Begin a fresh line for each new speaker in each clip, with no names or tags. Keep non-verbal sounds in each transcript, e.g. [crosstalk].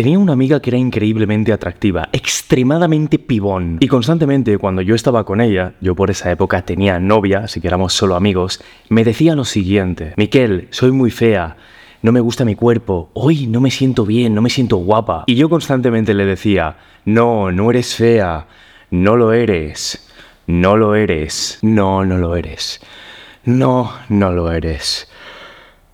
Tenía una amiga que era increíblemente atractiva, extremadamente pibón. Y constantemente cuando yo estaba con ella, yo por esa época tenía novia, así que éramos solo amigos, me decía lo siguiente, Miquel, soy muy fea, no me gusta mi cuerpo, hoy no me siento bien, no me siento guapa. Y yo constantemente le decía, no, no eres fea, no lo eres, no lo eres, no, no lo eres, no, no lo eres,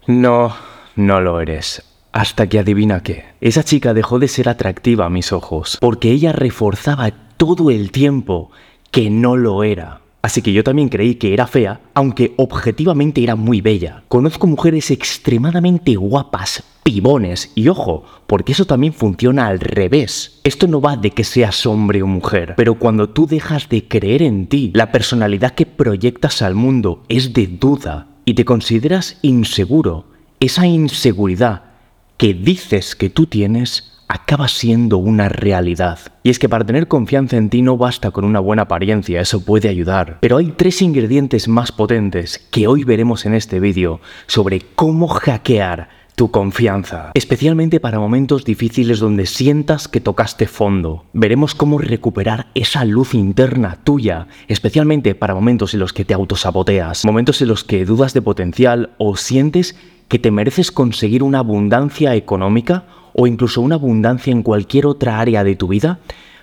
no, no lo eres. Hasta que adivina qué. Esa chica dejó de ser atractiva a mis ojos, porque ella reforzaba todo el tiempo que no lo era. Así que yo también creí que era fea, aunque objetivamente era muy bella. Conozco mujeres extremadamente guapas, pibones, y ojo, porque eso también funciona al revés. Esto no va de que seas hombre o mujer, pero cuando tú dejas de creer en ti, la personalidad que proyectas al mundo es de duda y te consideras inseguro, esa inseguridad que dices que tú tienes acaba siendo una realidad. Y es que para tener confianza en ti no basta con una buena apariencia, eso puede ayudar. Pero hay tres ingredientes más potentes que hoy veremos en este vídeo sobre cómo hackear tu confianza, especialmente para momentos difíciles donde sientas que tocaste fondo. Veremos cómo recuperar esa luz interna tuya, especialmente para momentos en los que te autosaboteas, momentos en los que dudas de potencial o sientes que te mereces conseguir una abundancia económica o incluso una abundancia en cualquier otra área de tu vida,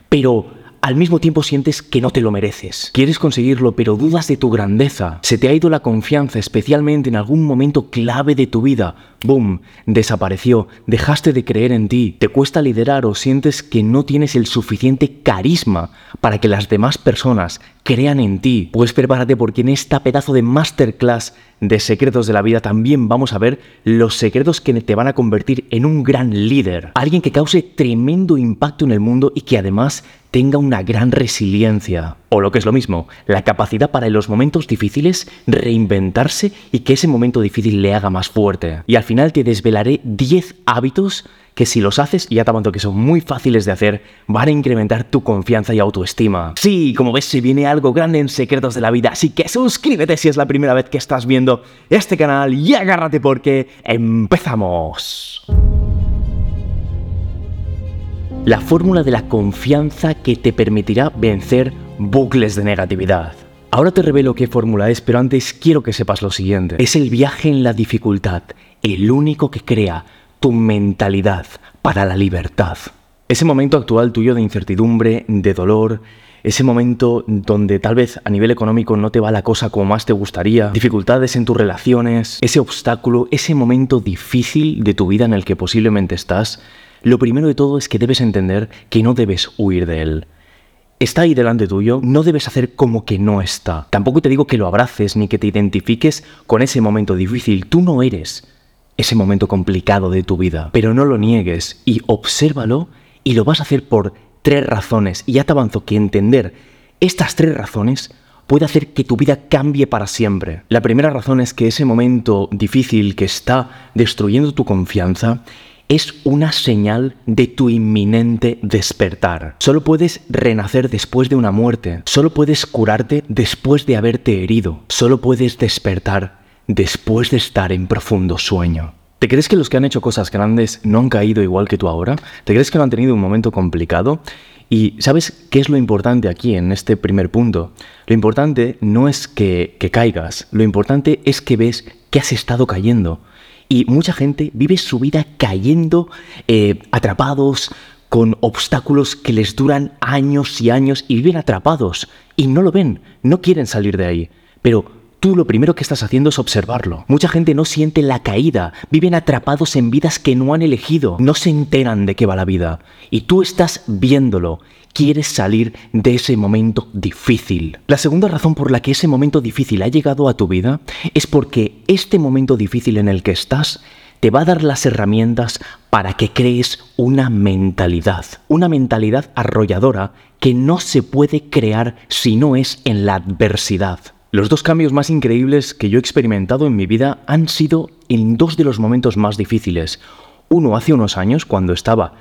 pero al mismo tiempo sientes que no te lo mereces. Quieres conseguirlo, pero dudas de tu grandeza. Se te ha ido la confianza, especialmente en algún momento clave de tu vida. ¡Boom! Desapareció. Dejaste de creer en ti. Te cuesta liderar o sientes que no tienes el suficiente carisma para que las demás personas crean en ti. Pues prepárate porque en esta pedazo de masterclass de secretos de la vida también vamos a ver los secretos que te van a convertir en un gran líder. Alguien que cause tremendo impacto en el mundo y que además tenga una gran resiliencia. O lo que es lo mismo, la capacidad para en los momentos difíciles reinventarse y que ese momento difícil le haga más fuerte. Y al final te desvelaré 10 hábitos que si los haces, y ya te avanzo que son muy fáciles de hacer, van a incrementar tu confianza y autoestima. Sí, como ves, se viene algo grande en Secretos de la Vida, así que suscríbete si es la primera vez que estás viendo este canal y agárrate porque empezamos. La fórmula de la confianza que te permitirá vencer bucles de negatividad. Ahora te revelo qué fórmula es, pero antes quiero que sepas lo siguiente. Es el viaje en la dificultad, el único que crea tu mentalidad para la libertad. Ese momento actual tuyo de incertidumbre, de dolor, ese momento donde tal vez a nivel económico no te va la cosa como más te gustaría, dificultades en tus relaciones, ese obstáculo, ese momento difícil de tu vida en el que posiblemente estás, lo primero de todo es que debes entender que no debes huir de él. Está ahí delante tuyo, no debes hacer como que no está. Tampoco te digo que lo abraces ni que te identifiques con ese momento difícil, tú no eres ese momento complicado de tu vida. Pero no lo niegues y obsérvalo y lo vas a hacer por tres razones. Y ya te avanzo que entender estas tres razones puede hacer que tu vida cambie para siempre. La primera razón es que ese momento difícil que está destruyendo tu confianza es una señal de tu inminente despertar. Solo puedes renacer después de una muerte. Solo puedes curarte después de haberte herido. Solo puedes despertar después de estar en profundo sueño. ¿Te crees que los que han hecho cosas grandes no han caído igual que tú ahora? ¿Te crees que no han tenido un momento complicado? Y ¿sabes qué es lo importante aquí en este primer punto? Lo importante no es que, caigas, lo importante es que ves que has estado cayendo. Y mucha gente vive su vida cayendo, eh, atrapados, con obstáculos que les duran años y años y viven atrapados. Y no lo ven, no quieren salir de ahí. Pero Tú lo primero que estás haciendo es observarlo. Mucha gente no siente la caída, viven atrapados en vidas que no han elegido, no se enteran de qué va la vida. Y tú estás viéndolo, quieres salir de ese momento difícil. La segunda razón por la que ese momento difícil ha llegado a tu vida es porque este momento difícil en el que estás te va a dar las herramientas para que crees una mentalidad, una mentalidad arrolladora que no se puede crear si no es en la adversidad. Los dos cambios más increíbles que yo he experimentado en mi vida han sido en dos de los momentos más difíciles. Uno hace unos años, cuando estaba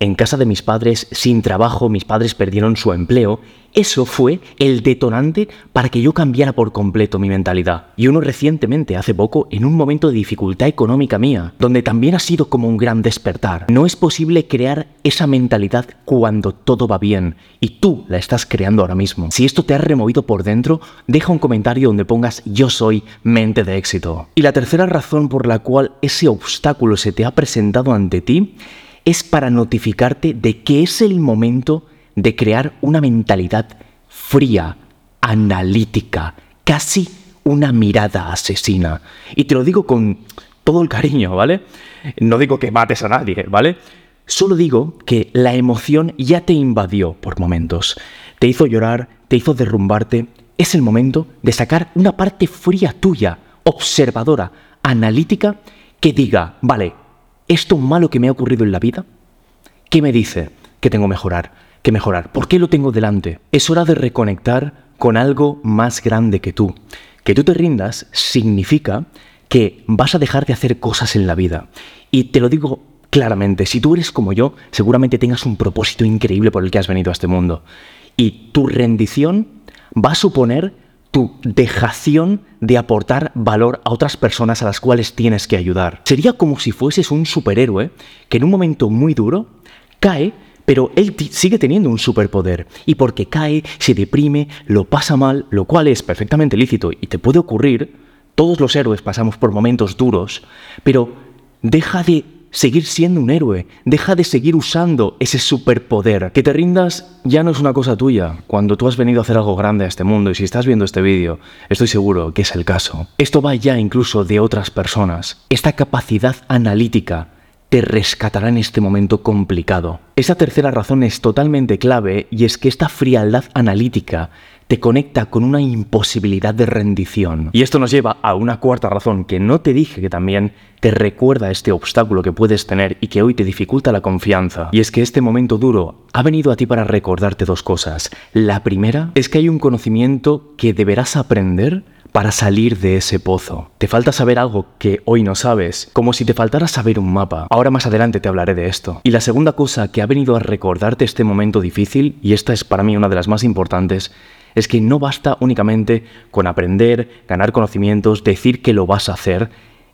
en casa de mis padres, sin trabajo, mis padres perdieron su empleo, eso fue el detonante para que yo cambiara por completo mi mentalidad. Y uno recientemente, hace poco, en un momento de dificultad económica mía, donde también ha sido como un gran despertar. No es posible crear esa mentalidad cuando todo va bien, y tú la estás creando ahora mismo. Si esto te ha removido por dentro, deja un comentario donde pongas yo soy mente de éxito. Y la tercera razón por la cual ese obstáculo se te ha presentado ante ti es para notificarte de que es el momento de crear una mentalidad fría, analítica, casi una mirada asesina. Y te lo digo con todo el cariño, ¿vale? No digo que mates a nadie, ¿vale? Solo digo que la emoción ya te invadió por momentos. Te hizo llorar, te hizo derrumbarte. Es el momento de sacar una parte fría tuya, observadora, analítica, que diga, vale, esto malo que me ha ocurrido en la vida, ¿qué me dice que tengo mejorar? Que mejorar. ¿Por qué lo tengo delante? Es hora de reconectar con algo más grande que tú. Que tú te rindas significa que vas a dejar de hacer cosas en la vida. Y te lo digo claramente, si tú eres como yo, seguramente tengas un propósito increíble por el que has venido a este mundo. Y tu rendición va a suponer tu dejación de aportar valor a otras personas a las cuales tienes que ayudar. Sería como si fueses un superhéroe que en un momento muy duro cae, pero él sigue teniendo un superpoder. Y porque cae, se deprime, lo pasa mal, lo cual es perfectamente lícito y te puede ocurrir, todos los héroes pasamos por momentos duros, pero deja de seguir siendo un héroe, deja de seguir usando ese superpoder. Que te rindas ya no es una cosa tuya, cuando tú has venido a hacer algo grande a este mundo y si estás viendo este vídeo, estoy seguro que es el caso. Esto va ya incluso de otras personas. Esta capacidad analítica te rescatará en este momento complicado. Esa tercera razón es totalmente clave y es que esta frialdad analítica te conecta con una imposibilidad de rendición. Y esto nos lleva a una cuarta razón que no te dije que también te recuerda este obstáculo que puedes tener y que hoy te dificulta la confianza. Y es que este momento duro ha venido a ti para recordarte dos cosas. La primera es que hay un conocimiento que deberás aprender para salir de ese pozo. Te falta saber algo que hoy no sabes, como si te faltara saber un mapa. Ahora más adelante te hablaré de esto. Y la segunda cosa que ha venido a recordarte este momento difícil, y esta es para mí una de las más importantes, es que no basta únicamente con aprender, ganar conocimientos, decir que lo vas a hacer,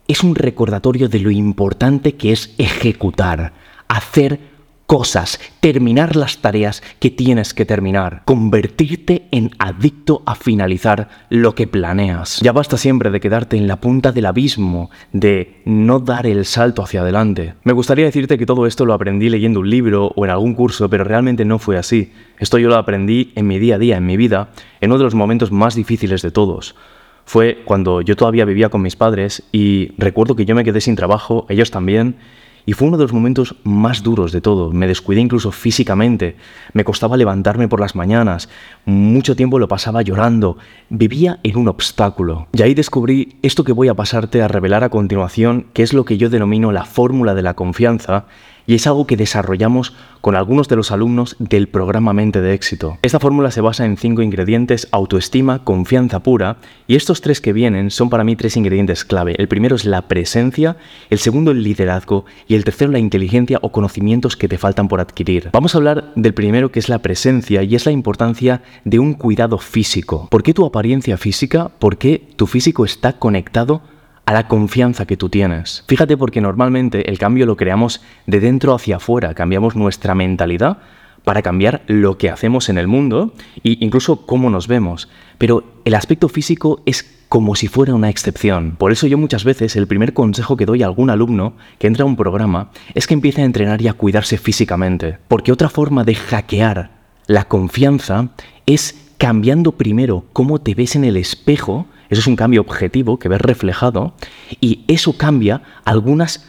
es un recordatorio de lo importante que es ejecutar, hacer cosas, terminar las tareas que tienes que terminar, convertirte en adicto a finalizar lo que planeas. Ya basta siempre de quedarte en la punta del abismo, de no dar el salto hacia adelante. Me gustaría decirte que todo esto lo aprendí leyendo un libro o en algún curso, pero realmente no fue así. Esto yo lo aprendí en mi día a día, en mi vida, en uno de los momentos más difíciles de todos fue cuando yo todavía vivía con mis padres y recuerdo que yo me quedé sin trabajo, ellos también, y fue uno de los momentos más duros de todo. Me descuidé incluso físicamente. Me costaba levantarme por las mañanas. Mucho tiempo lo pasaba llorando. Vivía en un obstáculo. Y ahí descubrí esto que voy a pasarte a revelar a continuación, que es lo que yo denomino la fórmula de la confianza y es algo que desarrollamos con algunos de los alumnos del programa Mente de Éxito. Esta fórmula se basa en cinco ingredientes, autoestima, confianza pura, y estos tres que vienen son para mí tres ingredientes clave. El primero es la presencia, el segundo el liderazgo y el tercero la inteligencia o conocimientos que te faltan por adquirir. Vamos a hablar del primero que es la presencia y es la importancia de un cuidado físico. ¿Por qué tu apariencia física? ¿Por qué tu físico está conectado a la confianza que tú tienes. Fíjate porque normalmente el cambio lo creamos de dentro hacia afuera, cambiamos nuestra mentalidad para cambiar lo que hacemos en el mundo e incluso cómo nos vemos. Pero el aspecto físico es como si fuera una excepción. Por eso yo muchas veces el primer consejo que doy a algún alumno que entra a un programa es que empiece a entrenar y a cuidarse físicamente. Porque otra forma de hackear la confianza es cambiando primero cómo te ves en el espejo eso es un cambio objetivo que ves reflejado y eso cambia algunas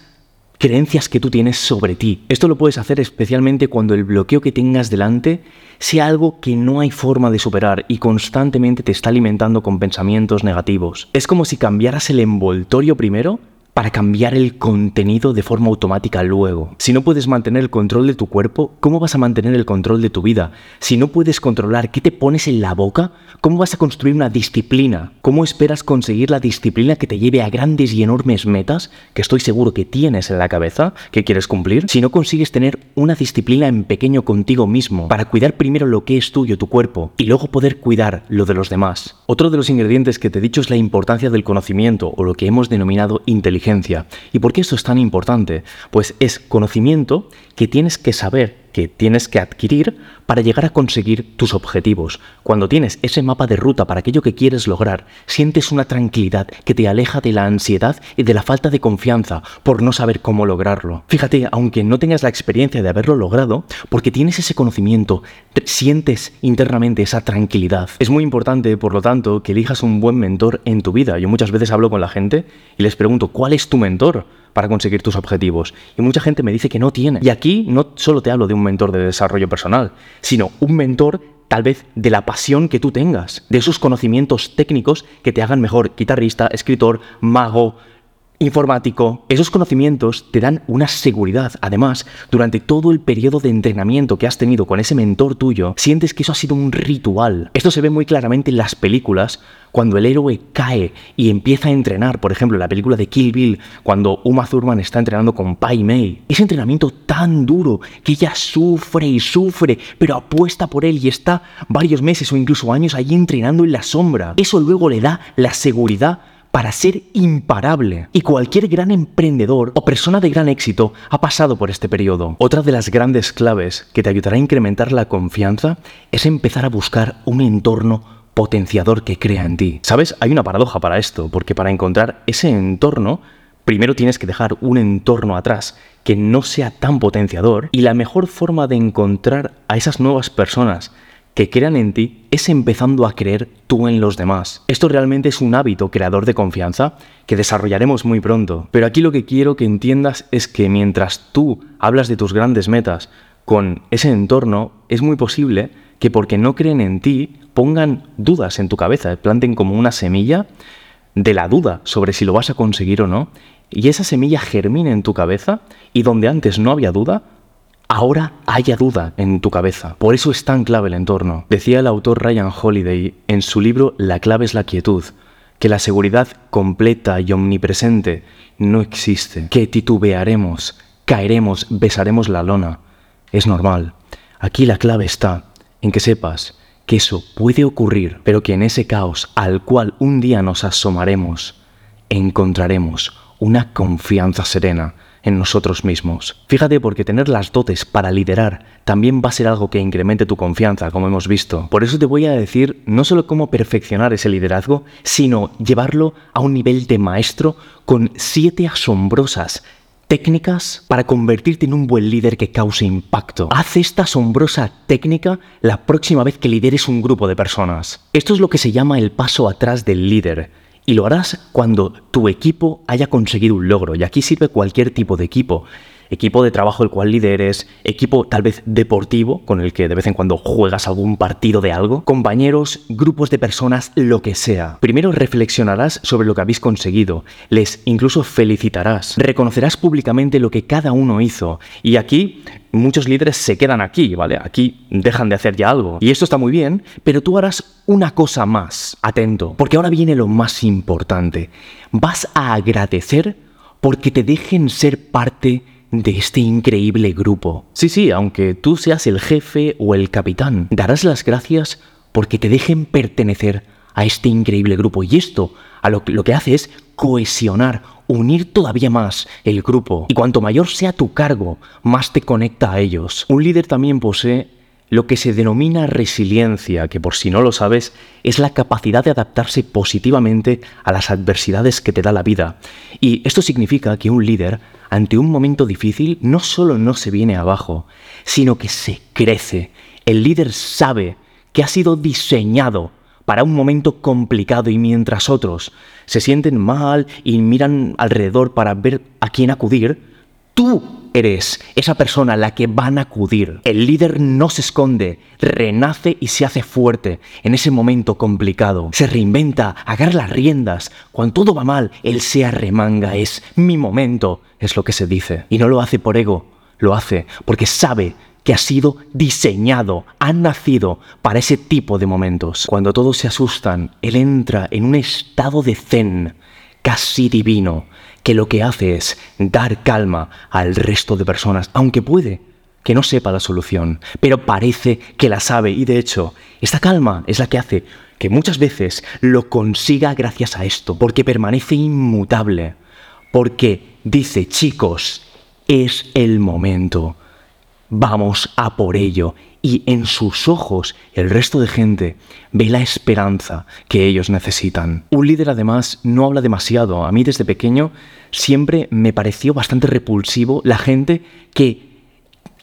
creencias que tú tienes sobre ti. Esto lo puedes hacer especialmente cuando el bloqueo que tengas delante sea algo que no hay forma de superar y constantemente te está alimentando con pensamientos negativos. Es como si cambiaras el envoltorio primero para cambiar el contenido de forma automática luego. Si no puedes mantener el control de tu cuerpo, ¿cómo vas a mantener el control de tu vida? Si no puedes controlar qué te pones en la boca, ¿cómo vas a construir una disciplina? ¿Cómo esperas conseguir la disciplina que te lleve a grandes y enormes metas que estoy seguro que tienes en la cabeza, que quieres cumplir? Si no consigues tener una disciplina en pequeño contigo mismo para cuidar primero lo que es tuyo, tu cuerpo, y luego poder cuidar lo de los demás. Otro de los ingredientes que te he dicho es la importancia del conocimiento o lo que hemos denominado inteligencia ¿Y por qué esto es tan importante? Pues es conocimiento que tienes que saber que tienes que adquirir para llegar a conseguir tus objetivos. Cuando tienes ese mapa de ruta para aquello que quieres lograr, sientes una tranquilidad que te aleja de la ansiedad y de la falta de confianza por no saber cómo lograrlo. Fíjate, aunque no tengas la experiencia de haberlo logrado, porque tienes ese conocimiento, sientes internamente esa tranquilidad. Es muy importante, por lo tanto, que elijas un buen mentor en tu vida. Yo muchas veces hablo con la gente y les pregunto, ¿cuál es tu mentor? Para conseguir tus objetivos. Y mucha gente me dice que no tiene. Y aquí no solo te hablo de un mentor de desarrollo personal, sino un mentor tal vez de la pasión que tú tengas, de esos conocimientos técnicos que te hagan mejor guitarrista, escritor, mago, informático. Esos conocimientos te dan una seguridad. Además, durante todo el periodo de entrenamiento que has tenido con ese mentor tuyo, sientes que eso ha sido un ritual. Esto se ve muy claramente en las películas cuando el héroe cae y empieza a entrenar, por ejemplo, en la película de Kill Bill, cuando Uma Thurman está entrenando con Pai Mei. Ese entrenamiento tan duro que ella sufre y sufre, pero apuesta por él y está varios meses o incluso años allí entrenando en la sombra. Eso luego le da la seguridad para ser imparable. Y cualquier gran emprendedor o persona de gran éxito ha pasado por este periodo. Otra de las grandes claves que te ayudará a incrementar la confianza es empezar a buscar un entorno potenciador que crea en ti. ¿Sabes? Hay una paradoja para esto, porque para encontrar ese entorno, primero tienes que dejar un entorno atrás que no sea tan potenciador y la mejor forma de encontrar a esas nuevas personas que crean en ti es empezando a creer tú en los demás. Esto realmente es un hábito creador de confianza que desarrollaremos muy pronto. Pero aquí lo que quiero que entiendas es que mientras tú hablas de tus grandes metas con ese entorno, es muy posible que porque no creen en ti pongan dudas en tu cabeza, planten como una semilla de la duda sobre si lo vas a conseguir o no, y esa semilla germine en tu cabeza y donde antes no había duda, ahora haya duda en tu cabeza. Por eso es tan clave el entorno. Decía el autor Ryan Holiday en su libro La clave es la quietud, que la seguridad completa y omnipresente no existe, que titubearemos, caeremos, besaremos la lona. Es normal. Aquí la clave está en que sepas que eso puede ocurrir, pero que en ese caos al cual un día nos asomaremos, encontraremos una confianza serena en nosotros mismos. Fíjate porque tener las dotes para liderar también va a ser algo que incremente tu confianza, como hemos visto. Por eso te voy a decir no solo cómo perfeccionar ese liderazgo, sino llevarlo a un nivel de maestro con siete asombrosas técnicas para convertirte en un buen líder que cause impacto. Haz esta asombrosa técnica la próxima vez que lideres un grupo de personas. Esto es lo que se llama el paso atrás del líder y lo harás cuando tu equipo haya conseguido un logro. Y aquí sirve cualquier tipo de equipo equipo de trabajo el cual lideres, equipo tal vez deportivo con el que de vez en cuando juegas algún partido de algo, compañeros, grupos de personas, lo que sea. Primero reflexionarás sobre lo que habéis conseguido, les incluso felicitarás, reconocerás públicamente lo que cada uno hizo y aquí muchos líderes se quedan aquí, ¿vale? Aquí dejan de hacer ya algo. Y esto está muy bien, pero tú harás una cosa más, atento, porque ahora viene lo más importante. Vas a agradecer porque te dejen ser parte de este increíble grupo. Sí, sí, aunque tú seas el jefe o el capitán, darás las gracias porque te dejen pertenecer a este increíble grupo. Y esto a lo, lo que hace es cohesionar, unir todavía más el grupo. Y cuanto mayor sea tu cargo, más te conecta a ellos. Un líder también posee lo que se denomina resiliencia, que por si no lo sabes, es la capacidad de adaptarse positivamente a las adversidades que te da la vida. Y esto significa que un líder, ante un momento difícil, no solo no se viene abajo, sino que se crece. El líder sabe que ha sido diseñado para un momento complicado y mientras otros se sienten mal y miran alrededor para ver a quién acudir, tú eres esa persona a la que van a acudir. El líder no se esconde, renace y se hace fuerte en ese momento complicado. Se reinventa, agarra las riendas. Cuando todo va mal, él se arremanga. Es mi momento, es lo que se dice. Y no lo hace por ego, lo hace porque sabe que ha sido diseñado, ha nacido para ese tipo de momentos. Cuando todos se asustan, él entra en un estado de zen, casi divino, que lo que hace es dar calma al resto de personas, aunque puede que no sepa la solución, pero parece que la sabe y de hecho, esta calma es la que hace que muchas veces lo consiga gracias a esto, porque permanece inmutable, porque dice, chicos, es el momento vamos a por ello. Y en sus ojos el resto de gente ve la esperanza que ellos necesitan. Un líder además no habla demasiado. A mí desde pequeño siempre me pareció bastante repulsivo la gente que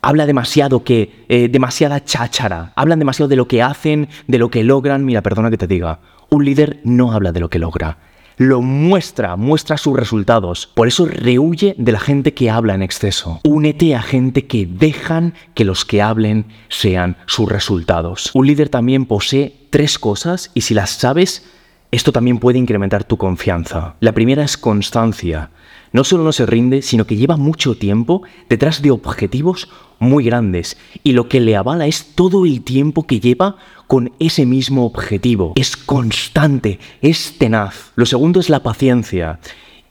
habla demasiado, que eh, demasiada cháchara. Hablan demasiado de lo que hacen, de lo que logran. Mira, perdona que te diga. Un líder no habla de lo que logra lo muestra, muestra sus resultados. Por eso rehuye de la gente que habla en exceso. Únete a gente que dejan que los que hablen sean sus resultados. Un líder también posee tres cosas y si las sabes, esto también puede incrementar tu confianza. La primera es constancia. No solo no se rinde, sino que lleva mucho tiempo detrás de objetivos muy grandes y lo que le avala es todo el tiempo que lleva con ese mismo objetivo. Es constante, es tenaz. Lo segundo es la paciencia.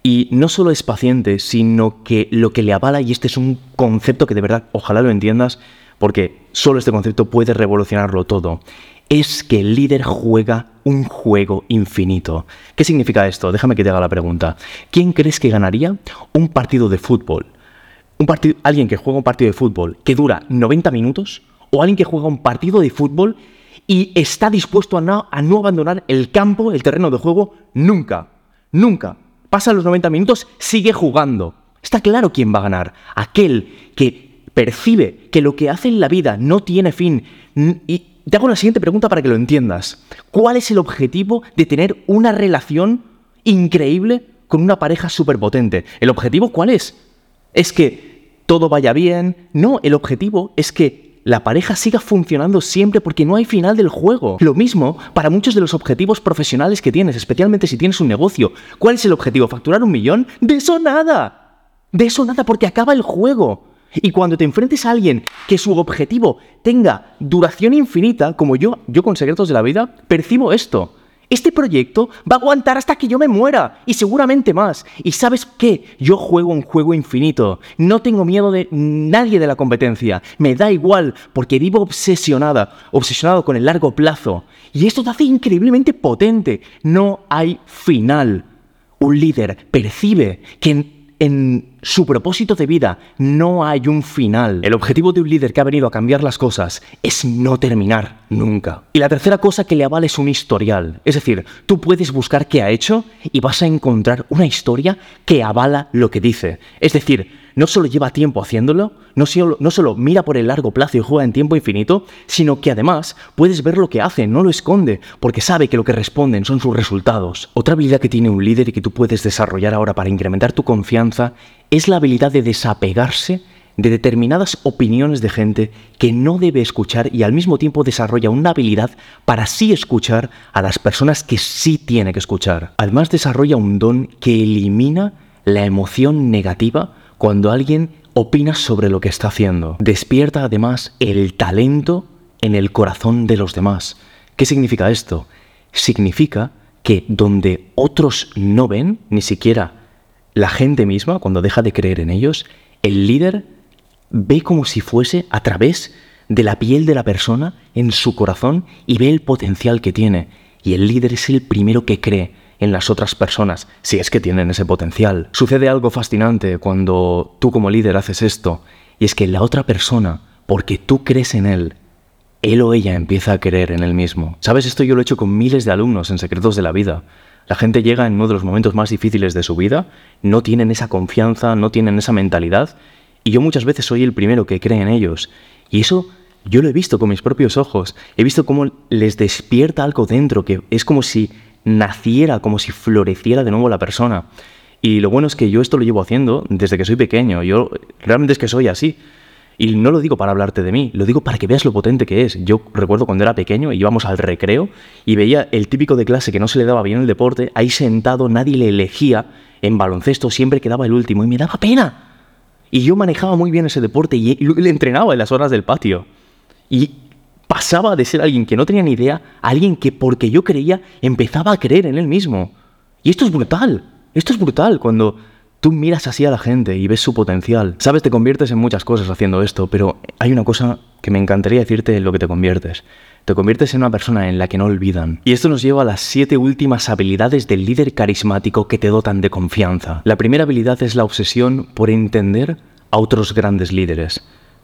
Y no solo es paciente, sino que lo que le avala, y este es un concepto que de verdad ojalá lo entiendas, porque solo este concepto puede revolucionarlo todo, es que el líder juega un juego infinito. ¿Qué significa esto? Déjame que te haga la pregunta. ¿Quién crees que ganaría un partido de fútbol? Un alguien que juega un partido de fútbol que dura 90 minutos o alguien que juega un partido de fútbol y está dispuesto a no, abandonar el campo, el terreno de juego, nunca. Nunca. Pasa los 90 minutos, sigue jugando. Está claro quién va a ganar. Aquel que percibe que lo que hace en la vida no tiene fin. Y te hago la siguiente pregunta para que lo entiendas. ¿Cuál es el objetivo de tener una relación increíble con una pareja superpotente? ¿El objetivo cuál es? ¿Es que todo vaya bien? No, el objetivo es que la pareja siga funcionando siempre porque no hay final del juego. Lo mismo para muchos de los objetivos profesionales que tienes, especialmente si tienes un negocio. ¿Cuál es el objetivo? ¿Facturar un millón? De eso nada. De eso nada porque acaba el juego. Y cuando te enfrentes a alguien que su objetivo tenga duración infinita, como yo, yo con Secretos de la Vida, percibo esto. Este proyecto va a aguantar hasta que yo me muera y seguramente más. Y sabes qué, yo juego un juego infinito. No tengo miedo de nadie de la competencia. Me da igual porque vivo obsesionada, obsesionado con el largo plazo. Y esto te hace increíblemente potente. No hay final. Un líder percibe que en su propósito de vida no hay un final. El objetivo de un líder que ha venido a cambiar las cosas es no terminar nunca. Y la tercera cosa que le avala es un historial. Es decir, tú puedes buscar qué ha hecho y vas a encontrar una historia que avala lo que dice. Es decir, no solo lleva tiempo haciéndolo, no solo, no solo mira por el largo plazo y juega en tiempo infinito, sino que además puedes ver lo que hace, no lo esconde, porque sabe que lo que responden son sus resultados. Otra habilidad que tiene un líder y que tú puedes desarrollar ahora para incrementar tu confianza es la habilidad de desapegarse de determinadas opiniones de gente que no debe escuchar y al mismo tiempo desarrolla una habilidad para sí escuchar a las personas que sí tiene que escuchar. Además desarrolla un don que elimina la emoción negativa cuando alguien opina sobre lo que está haciendo. Despierta además el talento en el corazón de los demás. ¿Qué significa esto? Significa que donde otros no ven, ni siquiera la gente misma, cuando deja de creer en ellos, el líder ve como si fuese a través de la piel de la persona en su corazón y ve el potencial que tiene. Y el líder es el primero que cree en las otras personas, si es que tienen ese potencial. Sucede algo fascinante cuando tú como líder haces esto, y es que la otra persona, porque tú crees en él, él o ella empieza a creer en él mismo. ¿Sabes? Esto yo lo he hecho con miles de alumnos en Secretos de la Vida. La gente llega en uno de los momentos más difíciles de su vida, no tienen esa confianza, no tienen esa mentalidad, y yo muchas veces soy el primero que cree en ellos. Y eso yo lo he visto con mis propios ojos. He visto cómo les despierta algo dentro, que es como si naciera, como si floreciera de nuevo la persona. Y lo bueno es que yo esto lo llevo haciendo desde que soy pequeño. Yo realmente es que soy así. Y no lo digo para hablarte de mí, lo digo para que veas lo potente que es. Yo recuerdo cuando era pequeño íbamos al recreo y veía el típico de clase que no se le daba bien el deporte, ahí sentado, nadie le elegía en baloncesto, siempre quedaba el último y me daba pena. Y yo manejaba muy bien ese deporte y le entrenaba en las horas del patio. Y pasaba de ser alguien que no tenía ni idea a alguien que porque yo creía empezaba a creer en él mismo. Y esto es brutal. Esto es brutal cuando tú miras así a la gente y ves su potencial. Sabes, te conviertes en muchas cosas haciendo esto, pero hay una cosa que me encantaría decirte en lo que te conviertes. Te conviertes en una persona en la que no olvidan. Y esto nos lleva a las siete últimas habilidades del líder carismático que te dotan de confianza. La primera habilidad es la obsesión por entender a otros grandes líderes.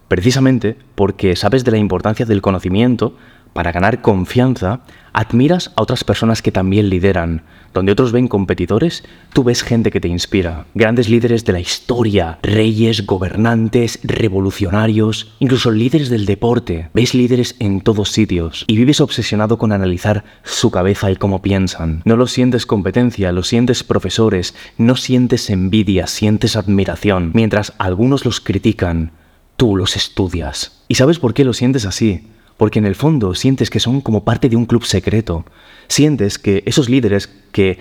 Precisamente porque sabes de la importancia del conocimiento, para ganar confianza, admiras a otras personas que también lideran. Donde otros ven competidores, tú ves gente que te inspira. Grandes líderes de la historia, reyes, gobernantes, revolucionarios, incluso líderes del deporte. Ves líderes en todos sitios y vives obsesionado con analizar su cabeza y cómo piensan. No lo sientes competencia, lo sientes profesores, no sientes envidia, sientes admiración. Mientras algunos los critican, tú los estudias. ¿Y sabes por qué lo sientes así? porque en el fondo sientes que son como parte de un club secreto. Sientes que esos líderes que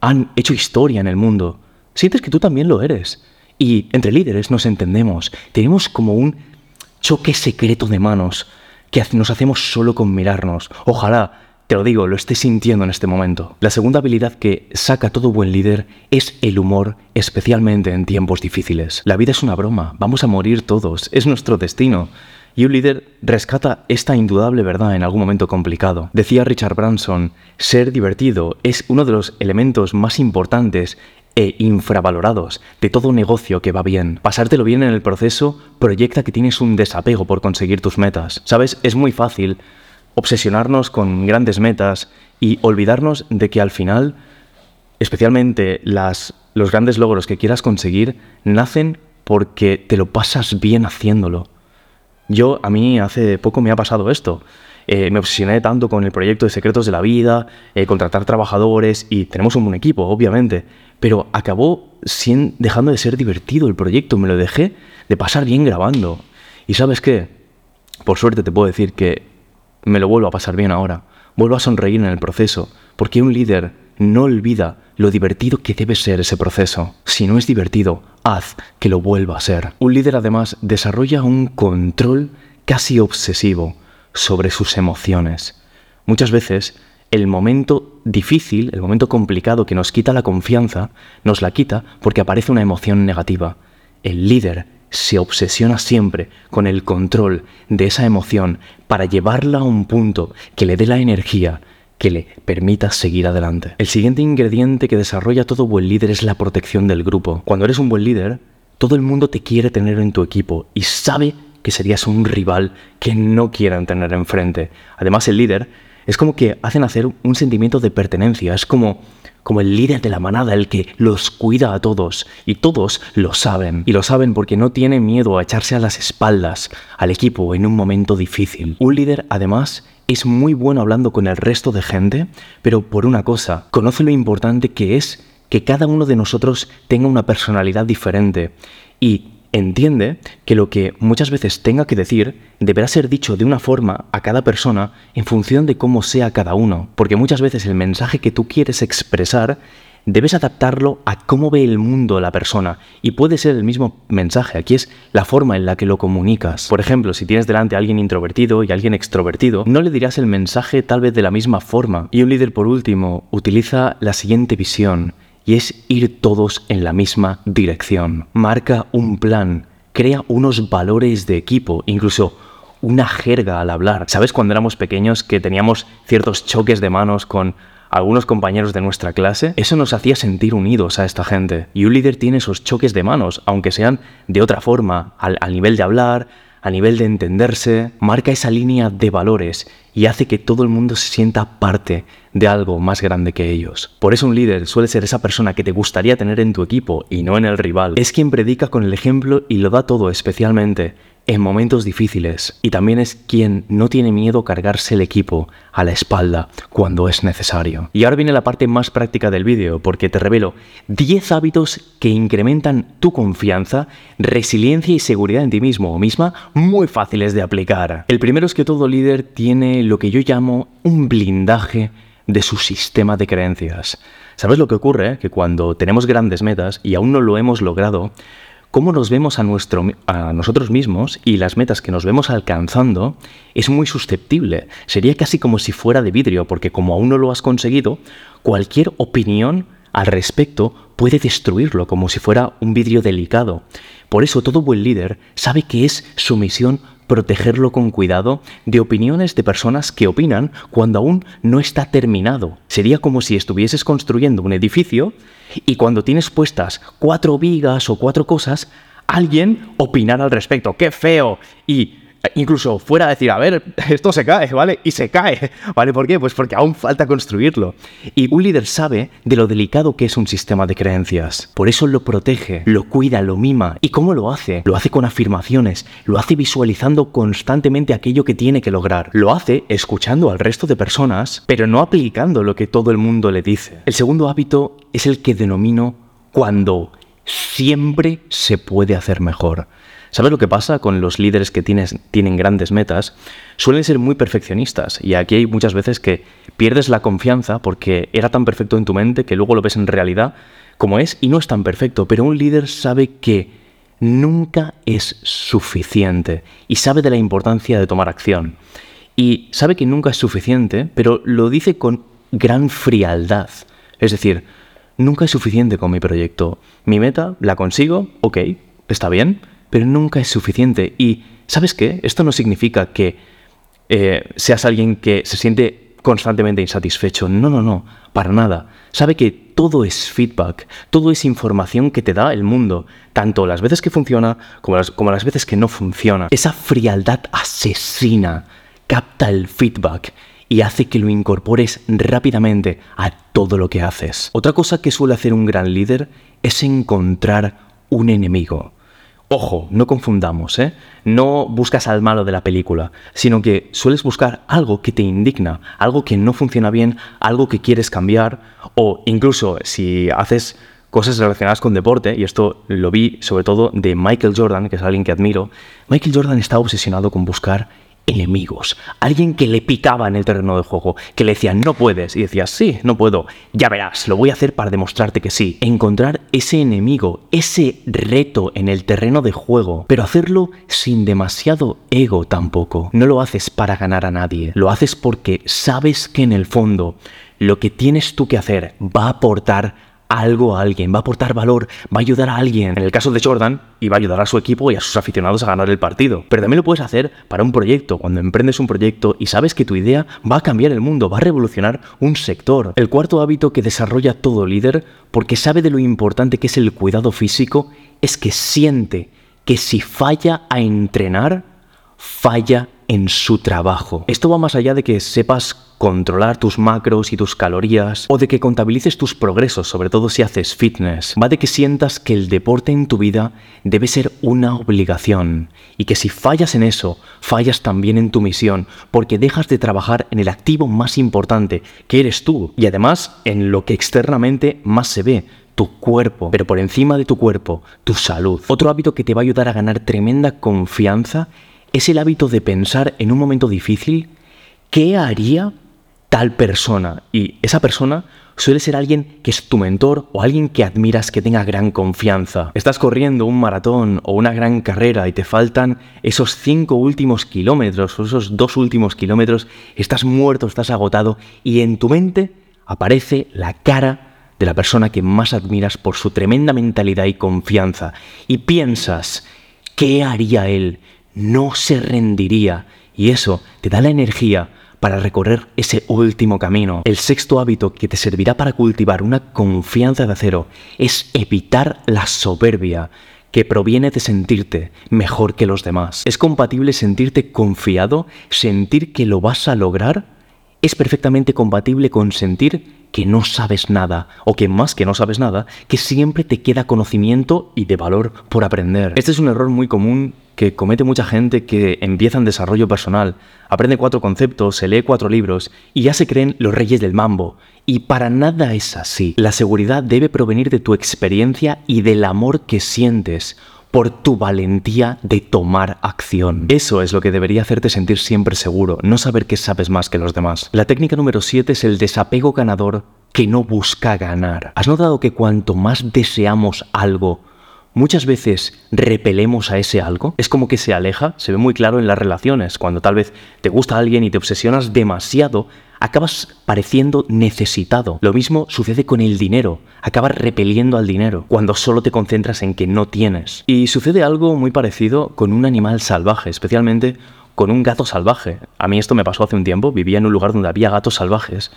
han hecho historia en el mundo, sientes que tú también lo eres. Y entre líderes nos entendemos, tenemos como un choque secreto de manos que nos hacemos solo con mirarnos. Ojalá, te lo digo, lo estés sintiendo en este momento. La segunda habilidad que saca todo buen líder es el humor, especialmente en tiempos difíciles. La vida es una broma, vamos a morir todos, es nuestro destino. Y un líder rescata esta indudable verdad en algún momento complicado. Decía Richard Branson, ser divertido es uno de los elementos más importantes e infravalorados de todo negocio que va bien. Pasártelo bien en el proceso proyecta que tienes un desapego por conseguir tus metas. Sabes, es muy fácil obsesionarnos con grandes metas y olvidarnos de que al final, especialmente las, los grandes logros que quieras conseguir, nacen porque te lo pasas bien haciéndolo. Yo, a mí hace poco me ha pasado esto. Eh, me obsesioné tanto con el proyecto de Secretos de la Vida, eh, contratar trabajadores y tenemos un buen equipo, obviamente, pero acabó sin, dejando de ser divertido el proyecto, me lo dejé de pasar bien grabando. Y sabes qué, por suerte te puedo decir que me lo vuelvo a pasar bien ahora, vuelvo a sonreír en el proceso, porque un líder no olvida lo divertido que debe ser ese proceso. Si no es divertido, haz que lo vuelva a ser. Un líder además desarrolla un control casi obsesivo sobre sus emociones. Muchas veces el momento difícil, el momento complicado que nos quita la confianza, nos la quita porque aparece una emoción negativa. El líder se obsesiona siempre con el control de esa emoción para llevarla a un punto que le dé la energía que le permita seguir adelante. El siguiente ingrediente que desarrolla todo buen líder es la protección del grupo. Cuando eres un buen líder, todo el mundo te quiere tener en tu equipo y sabe que serías un rival que no quieran tener enfrente. Además, el líder es como que hacen hacer un sentimiento de pertenencia, es como como el líder de la manada, el que los cuida a todos, y todos lo saben, y lo saben porque no tiene miedo a echarse a las espaldas al equipo en un momento difícil. Un líder, además, es muy bueno hablando con el resto de gente, pero por una cosa, conoce lo importante que es que cada uno de nosotros tenga una personalidad diferente y entiende que lo que muchas veces tenga que decir deberá ser dicho de una forma a cada persona en función de cómo sea cada uno, porque muchas veces el mensaje que tú quieres expresar debes adaptarlo a cómo ve el mundo la persona. Y puede ser el mismo mensaje, aquí es la forma en la que lo comunicas. Por ejemplo, si tienes delante a alguien introvertido y a alguien extrovertido, no le dirás el mensaje tal vez de la misma forma. Y un líder, por último, utiliza la siguiente visión, y es ir todos en la misma dirección. Marca un plan, crea unos valores de equipo, incluso una jerga al hablar. ¿Sabes cuando éramos pequeños que teníamos ciertos choques de manos con algunos compañeros de nuestra clase, eso nos hacía sentir unidos a esta gente. Y un líder tiene esos choques de manos, aunque sean de otra forma, al, nivel de hablar, a nivel de entenderse, marca esa línea de valores y hace que todo el mundo se sienta parte de algo más grande que ellos. Por eso un líder suele ser esa persona que te gustaría tener en tu equipo y no en el rival. Es quien predica con el ejemplo y lo da todo especialmente en momentos difíciles y también es quien no tiene miedo cargarse el equipo a la espalda cuando es necesario. Y ahora viene la parte más práctica del vídeo porque te revelo 10 hábitos que incrementan tu confianza, resiliencia y seguridad en ti mismo o misma muy fáciles de aplicar. El primero es que todo líder tiene lo que yo llamo un blindaje de su sistema de creencias. ¿Sabes lo que ocurre? Que cuando tenemos grandes metas y aún no lo hemos logrado, cómo nos vemos a, a nosotros mismos y las metas que nos vemos alcanzando es muy susceptible. Sería casi como si fuera de vidrio, porque como aún no lo has conseguido, cualquier opinión al respecto puede destruirlo como si fuera un vidrio delicado. Por eso todo buen líder sabe que es su misión protegerlo con cuidado de opiniones de personas que opinan cuando aún no está terminado. Sería como si estuvieses construyendo un edificio y cuando tienes puestas cuatro vigas o cuatro cosas, alguien opinara al respecto. ¡Qué feo! Y incluso fuera a decir, a ver, [laughs] esto se cae, ¿vale? Y se cae, [laughs] ¿vale? ¿Por qué? Pues porque aún falta construirlo. Y un líder sabe de lo delicado que es un sistema de creencias. Por eso lo protege, lo cuida, lo mima. ¿Y cómo lo hace? Lo hace con afirmaciones, lo hace visualizando constantemente aquello que tiene que lograr. Lo hace escuchando al resto de personas, pero no aplicando lo que todo el mundo le dice. El segundo hábito es el que denomino cuando siempre se puede hacer mejor. ¿Sabes lo que pasa con los líderes que tienen grandes metas? Suelen ser muy perfeccionistas y aquí hay muchas veces que pierdes la confianza porque era tan perfecto en tu mente que luego lo ves en realidad como es y no es tan perfecto, pero un líder sabe que nunca es suficiente y sabe de la importancia de tomar acción. Y sabe que nunca es suficiente, pero lo dice con gran frialdad. Es decir, nunca es suficiente con mi proyecto. Mi meta la consigo, ok, está bien, pero nunca es suficiente. Y, ¿sabes qué? Esto no significa que eh, seas alguien que se siente constantemente insatisfecho. No, no, no, para nada. Sabe que todo es feedback, todo es información que te da el mundo, tanto las veces que funciona como las, como las veces que no funciona. Esa frialdad asesina capta el feedback y hace que lo incorpores rápidamente a todo lo que haces. Otra cosa que suele hacer un gran líder es encontrar un enemigo. Ojo, no confundamos, ¿eh? No buscas al malo de la película, sino que sueles buscar algo que te indigna, algo que no funciona bien, algo que quieres cambiar, o incluso si haces cosas relacionadas con deporte, y esto lo vi sobre todo de Michael Jordan, que es alguien que admiro, Michael Jordan está obsesionado con buscar enemigos. Alguien que le picaba en el terreno de juego, que le decía, no puedes. Y decía, sí, no puedo. Ya verás, lo voy a hacer para demostrarte que sí. Encontrar ese enemigo, ese reto en el terreno de juego, pero hacerlo sin demasiado ego tampoco. No lo haces para ganar a nadie, lo haces porque sabes que en el fondo lo que tienes tú que hacer va a aportar algo a alguien, va a aportar valor, va a ayudar a alguien. En el caso de Jordan, iba a ayudar a su equipo y a sus aficionados a ganar el partido. Pero también lo puedes hacer para un proyecto, cuando emprendes un proyecto y sabes que tu idea va a cambiar el mundo, va a revolucionar un sector. El cuarto hábito que desarrolla todo líder, porque sabe de lo importante que es el cuidado físico, es que siente que si falla a entrenar, falla en su trabajo. Esto va más allá de que sepas controlar tus macros y tus calorías o de que contabilices tus progresos, sobre todo si haces fitness. Va de que sientas que el deporte en tu vida debe ser una obligación y que si fallas en eso, fallas también en tu misión porque dejas de trabajar en el activo más importante, que eres tú, y además en lo que externamente más se ve, tu cuerpo, pero por encima de tu cuerpo, tu salud. Otro hábito que te va a ayudar a ganar tremenda confianza es el hábito de pensar en un momento difícil qué haría tal persona. Y esa persona suele ser alguien que es tu mentor o alguien que admiras que tenga gran confianza. Estás corriendo un maratón o una gran carrera y te faltan esos cinco últimos kilómetros o esos dos últimos kilómetros, estás muerto, estás agotado y en tu mente aparece la cara de la persona que más admiras por su tremenda mentalidad y confianza. Y piensas, ¿qué haría él? No se rendiría y eso te da la energía para recorrer ese último camino. El sexto hábito que te servirá para cultivar una confianza de acero es evitar la soberbia que proviene de sentirte mejor que los demás. ¿Es compatible sentirte confiado, sentir que lo vas a lograr? Es perfectamente compatible con sentir que no sabes nada, o que más que no sabes nada, que siempre te queda conocimiento y de valor por aprender. Este es un error muy común que comete mucha gente que empieza en desarrollo personal, aprende cuatro conceptos, se lee cuatro libros y ya se creen los reyes del mambo. Y para nada es así. La seguridad debe provenir de tu experiencia y del amor que sientes por tu valentía de tomar acción. Eso es lo que debería hacerte sentir siempre seguro, no saber que sabes más que los demás. La técnica número 7 es el desapego ganador que no busca ganar. ¿Has notado que cuanto más deseamos algo, muchas veces repelemos a ese algo. Es como que se aleja, se ve muy claro en las relaciones, cuando tal vez te gusta alguien y te obsesionas demasiado, acabas pareciendo necesitado. Lo mismo sucede con el dinero, acabas repeliendo al dinero cuando solo te concentras en que no tienes. Y sucede algo muy parecido con un animal salvaje, especialmente con un gato salvaje. A mí esto me pasó hace un tiempo, vivía en un lugar donde había gatos salvajes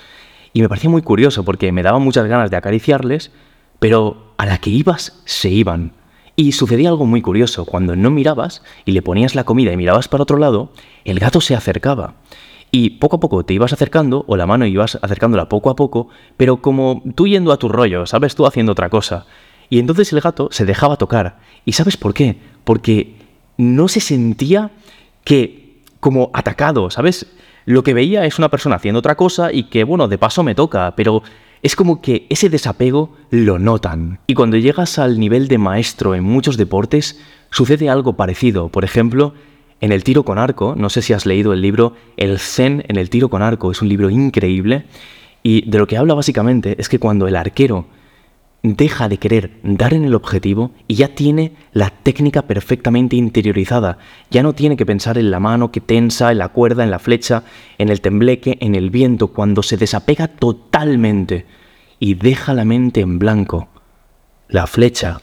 y me parecía muy curioso porque me daban muchas ganas de acariciarles, pero a la que ibas se iban. Y sucedía algo muy curioso, cuando no mirabas y le ponías la comida y mirabas para otro lado, el gato se acercaba. Y poco a poco te ibas acercando, o la mano ibas acercándola poco a poco, pero como tú yendo a tu rollo, ¿sabes? Tú haciendo otra cosa. Y entonces el gato se dejaba tocar. ¿Y sabes por qué? Porque no se sentía que como atacado, ¿sabes? Lo que veía es una persona haciendo otra cosa y que, bueno, de paso me toca, pero es como que ese desapego lo notan. Y cuando llegas al nivel de maestro en muchos deportes, sucede algo parecido. Por ejemplo, en el tiro con arco, no sé si has leído el libro El Zen en el tiro con arco, es un libro increíble. Y de lo que habla básicamente es que cuando el arquero deja de querer dar en el objetivo y ya tiene la técnica perfectamente interiorizada. Ya no tiene que pensar en la mano que tensa, en la cuerda, en la flecha, en el tembleque, en el viento, cuando se desapega totalmente y deja la mente en blanco. La flecha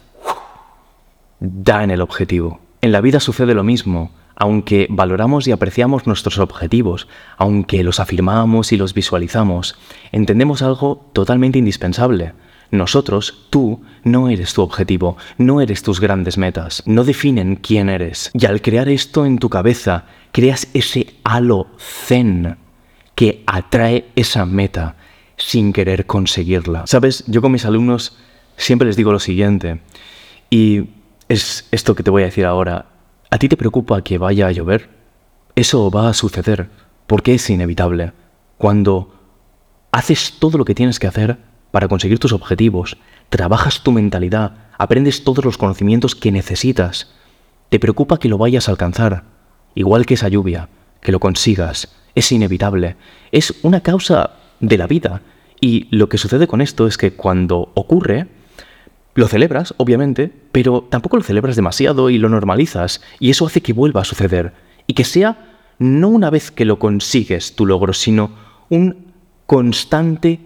da en el objetivo. En la vida sucede lo mismo. Aunque valoramos y apreciamos nuestros objetivos, aunque los afirmamos y los visualizamos, entendemos algo totalmente indispensable nosotros, tú, no eres tu objetivo, no eres tus grandes metas, no definen quién eres. Y al crear esto en tu cabeza, creas ese halo zen que atrae esa meta sin querer conseguirla. Sabes, yo con mis alumnos siempre les digo lo siguiente, y es esto que te voy a decir ahora. ¿A ti te preocupa que vaya a llover? Eso va a suceder, porque es inevitable. Cuando haces todo lo que tienes que hacer, para conseguir tus objetivos, trabajas tu mentalidad, aprendes todos los conocimientos que necesitas. Te preocupa que lo vayas a alcanzar, igual que esa lluvia, que lo consigas. Es inevitable. Es una causa de la vida. Y lo que sucede con esto es que cuando ocurre, lo celebras, obviamente, pero tampoco lo celebras demasiado y lo normalizas. Y eso hace que vuelva a suceder. Y que sea no una vez que lo consigues tu logro, sino un constante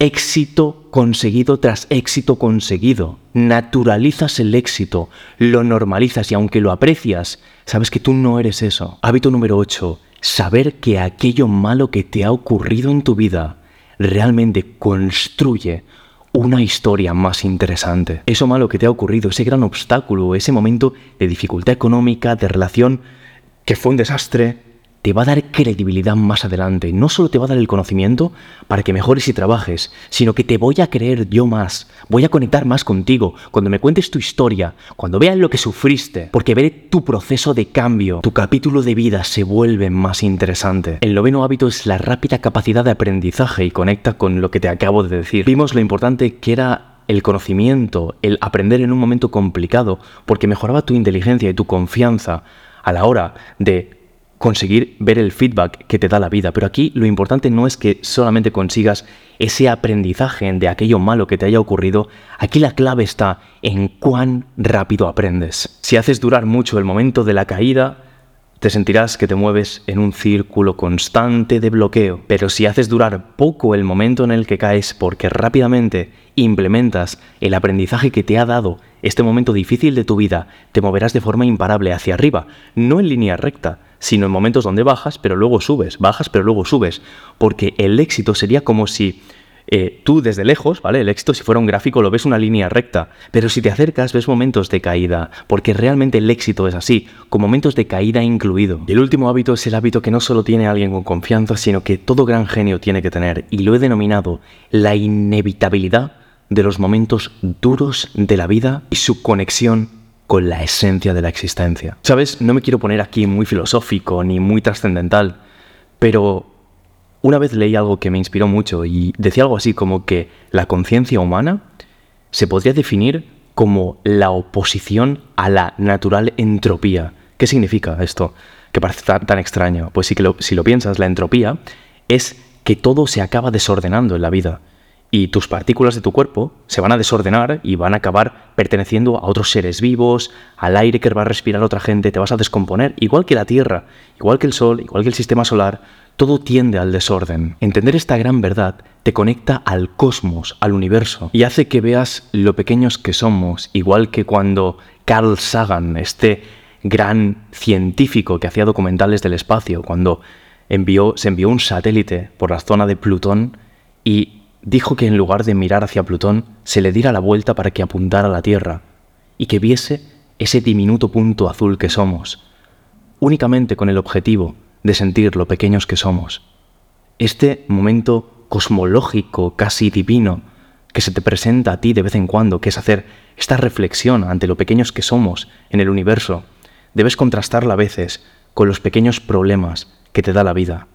éxito conseguido tras éxito conseguido. Naturalizas el éxito, lo normalizas y aunque lo aprecias, sabes que tú no eres eso. Hábito número 8. Saber que aquello malo que te ha ocurrido en tu vida realmente construye una historia más interesante. Eso malo que te ha ocurrido, ese gran obstáculo, ese momento de dificultad económica, de relación que fue un desastre, te va a dar credibilidad más adelante. No solo te va a dar el conocimiento para que mejores y trabajes, sino que te voy a creer yo más, voy a conectar más contigo cuando me cuentes tu historia, cuando veas lo que sufriste, porque veré tu proceso de cambio, tu capítulo de vida se vuelve más interesante. El noveno hábito es la rápida capacidad de aprendizaje y conecta con lo que te acabo de decir. Vimos lo importante que era el conocimiento, el aprender en un momento complicado, porque mejoraba tu inteligencia y tu confianza a la hora de conseguir ver el feedback que te da la vida. Pero aquí lo importante no es que solamente consigas ese aprendizaje de aquello malo que te haya ocurrido. Aquí la clave está en cuán rápido aprendes. Si haces durar mucho el momento de la caída, te sentirás que te mueves en un círculo constante de bloqueo. Pero si haces durar poco el momento en el que caes porque rápidamente implementas el aprendizaje que te ha dado este momento difícil de tu vida, te moverás de forma imparable hacia arriba, no en línea recta, sino en momentos donde bajas, pero luego subes, bajas, pero luego subes, porque el éxito sería como si eh, tú desde lejos, ¿vale? El éxito, si fuera un gráfico, lo ves una línea recta, pero si te acercas ves momentos de caída, porque realmente el éxito es así, con momentos de caída incluido. Y el último hábito es el hábito que no solo tiene alguien con confianza, sino que todo gran genio tiene que tener, y lo he denominado la inevitabilidad de los momentos duros de la vida y su conexión con la esencia de la existencia. Sabes, no me quiero poner aquí muy filosófico ni muy trascendental, pero una vez leí algo que me inspiró mucho y decía algo así como que la conciencia humana se podría definir como la oposición a la natural entropía. ¿Qué significa esto? Que parece tan, extraño. Pues sí que si lo piensas, la entropía es que todo se acaba desordenando en la vida y tus partículas de tu cuerpo se van a desordenar y van a acabar perteneciendo a otros seres vivos, al aire que va a respirar otra gente, te vas a descomponer, igual que la Tierra, igual que el Sol, igual que el sistema solar, todo tiende al desorden. Entender esta gran verdad te conecta al cosmos, al universo, y hace que veas lo pequeños que somos, igual que cuando Carl Sagan, este gran científico que hacía documentales del espacio, cuando envió, se envió un satélite por la zona de Plutón y dijo que en lugar de mirar hacia Plutón, se le diera la vuelta para que apuntara a la Tierra y que viese ese diminuto punto azul que somos, únicamente con el objetivo de sentir lo pequeños que somos. Este momento cosmológico, casi divino, que se te presenta a ti de vez en cuando, que es hacer esta reflexión ante lo pequeños que somos en el universo, debes contrastarla a veces con los pequeños problemas que te da la vida.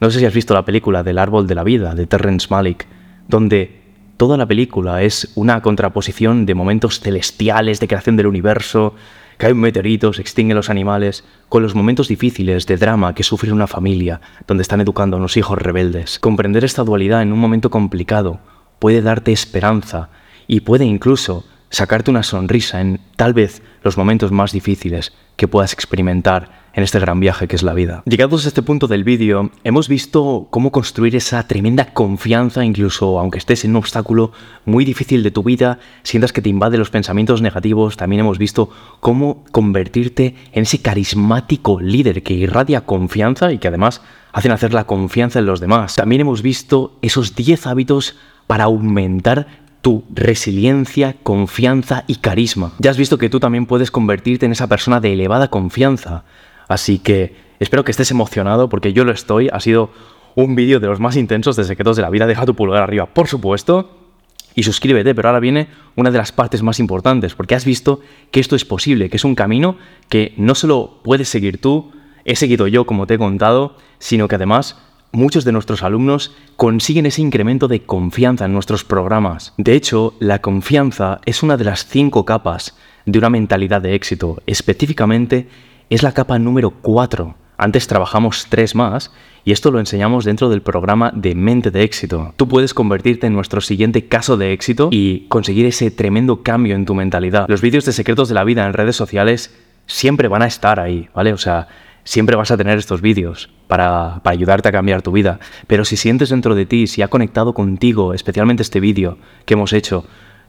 No sé si has visto la película del árbol de la vida de Terrence Malick, donde toda la película es una contraposición de momentos celestiales de creación del universo, cae un meteorito, se extinguen los animales, con los momentos difíciles de drama que sufre una familia donde están educando a unos hijos rebeldes. Comprender esta dualidad en un momento complicado puede darte esperanza y puede incluso sacarte una sonrisa en tal vez los momentos más difíciles que puedas experimentar en este gran viaje que es la vida. Llegados a este punto del vídeo, hemos visto cómo construir esa tremenda confianza, incluso aunque estés en un obstáculo muy difícil de tu vida, sientas que te invade los pensamientos negativos, también hemos visto cómo convertirte en ese carismático líder que irradia confianza y que además hacen hacer la confianza en los demás. También hemos visto esos 10 hábitos para aumentar tu resiliencia, confianza y carisma. Ya has visto que tú también puedes convertirte en esa persona de elevada confianza, Así que espero que estés emocionado porque yo lo estoy. Ha sido un vídeo de los más intensos de Secretos de la Vida. Deja tu pulgar arriba, por supuesto. Y suscríbete, pero ahora viene una de las partes más importantes, porque has visto que esto es posible, que es un camino que no solo puedes seguir tú, he seguido yo como te he contado, sino que además muchos de nuestros alumnos consiguen ese incremento de confianza en nuestros programas. De hecho, la confianza es una de las cinco capas de una mentalidad de éxito, específicamente es la capa número 4. Antes trabajamos tres más y esto lo enseñamos dentro del programa de Mente de Éxito. Tú puedes convertirte en nuestro siguiente caso de éxito y conseguir ese tremendo cambio en tu mentalidad. Los vídeos de secretos de la vida en redes sociales siempre van a estar ahí, ¿vale? O sea, siempre vas a tener estos vídeos para, para, ayudarte a cambiar tu vida. Pero si sientes dentro de ti, si ha conectado contigo, especialmente este vídeo que hemos hecho,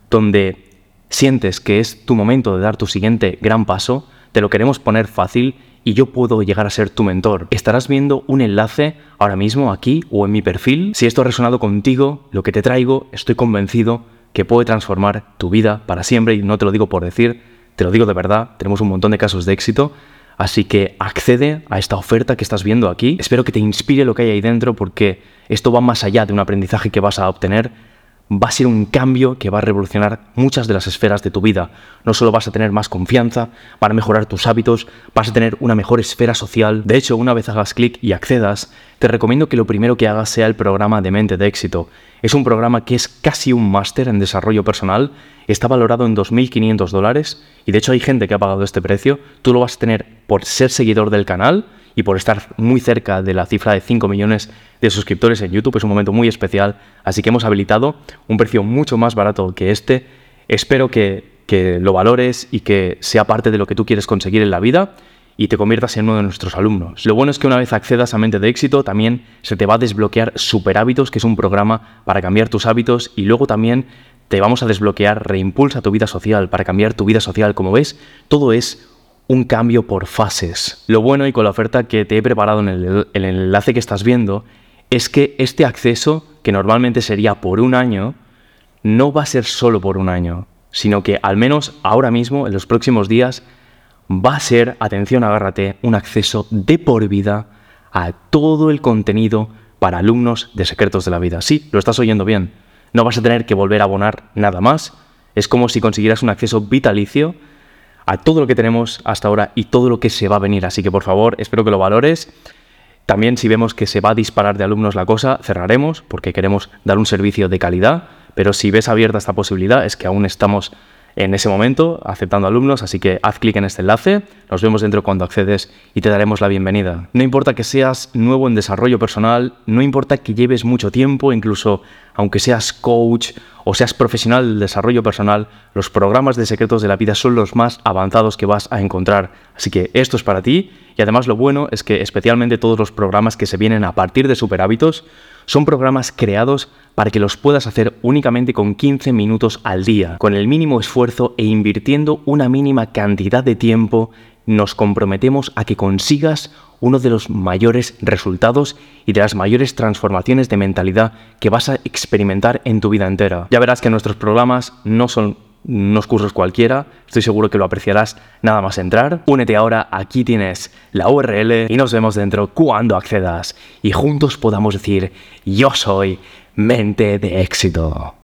donde sientes que es tu momento de dar tu siguiente gran paso, te lo queremos poner fácil y yo puedo llegar a ser tu mentor. Estarás viendo un enlace ahora mismo aquí o en mi perfil. Si esto ha resonado contigo, lo que te traigo, estoy convencido que puede transformar tu vida para siempre y no te lo digo por decir, te lo digo de verdad, tenemos un montón de casos de éxito. Así que accede a esta oferta que estás viendo aquí. Espero que te inspire lo que hay ahí dentro porque esto va más allá de un aprendizaje que vas a obtener va a ser un cambio que va a revolucionar muchas de las esferas de tu vida. No solo vas a tener más confianza, van a mejorar tus hábitos, vas a tener una mejor esfera social. De hecho, una vez hagas clic y accedas, te recomiendo que lo primero que hagas sea el programa de mente de éxito. Es un programa que es casi un máster en desarrollo personal, está valorado en 2.500 dólares y de hecho hay gente que ha pagado este precio. Tú lo vas a tener por ser seguidor del canal y por estar muy cerca de la cifra de 5 millones de suscriptores en YouTube. Es un momento muy especial, así que hemos habilitado un precio mucho más barato que este. Espero que, que lo valores y que sea parte de lo que tú quieres conseguir en la vida y te conviertas en uno de nuestros alumnos. Lo bueno es que una vez accedas a Mente de Éxito, también se te va a desbloquear Super Hábitos, que es un programa para cambiar tus hábitos, y luego también te vamos a desbloquear Reimpulsa tu vida social, para cambiar tu vida social. Como ves, todo es un cambio por fases. Lo bueno y con la oferta que te he preparado en el, enlace que estás viendo es que este acceso, que normalmente sería por un año, no va a ser solo por un año, sino que al menos ahora mismo, en los próximos días, va a ser, atención, agárrate, un acceso de por vida a todo el contenido para alumnos de Secretos de la Vida. Sí, lo estás oyendo bien. No vas a tener que volver a abonar nada más. Es como si consiguieras un acceso vitalicio a todo lo que tenemos hasta ahora y todo lo que se va a venir. Así que por favor, espero que lo valores. También si vemos que se va a disparar de alumnos la cosa, cerraremos porque queremos dar un servicio de calidad. Pero si ves abierta esta posibilidad, es que aún estamos en ese momento aceptando alumnos, así que haz clic en este enlace, nos vemos dentro cuando accedes y te daremos la bienvenida. No importa que seas nuevo en desarrollo personal, no importa que lleves mucho tiempo, incluso aunque seas coach o seas profesional del desarrollo personal, los programas de secretos de la vida son los más avanzados que vas a encontrar. Así que esto es para ti y además lo bueno es que especialmente todos los programas que se vienen a partir de Super Hábitos son programas creados para que los puedas hacer únicamente con 15 minutos al día, con el mínimo esfuerzo e invirtiendo una mínima cantidad de tiempo, nos comprometemos a que consigas uno de los mayores resultados y de las mayores transformaciones de mentalidad que vas a experimentar en tu vida entera. Ya verás que nuestros programas no son unos cursos cualquiera, estoy seguro que lo apreciarás nada más entrar. Únete ahora, aquí tienes la URL y nos vemos dentro cuando accedas y juntos podamos decir yo soy mente de éxito.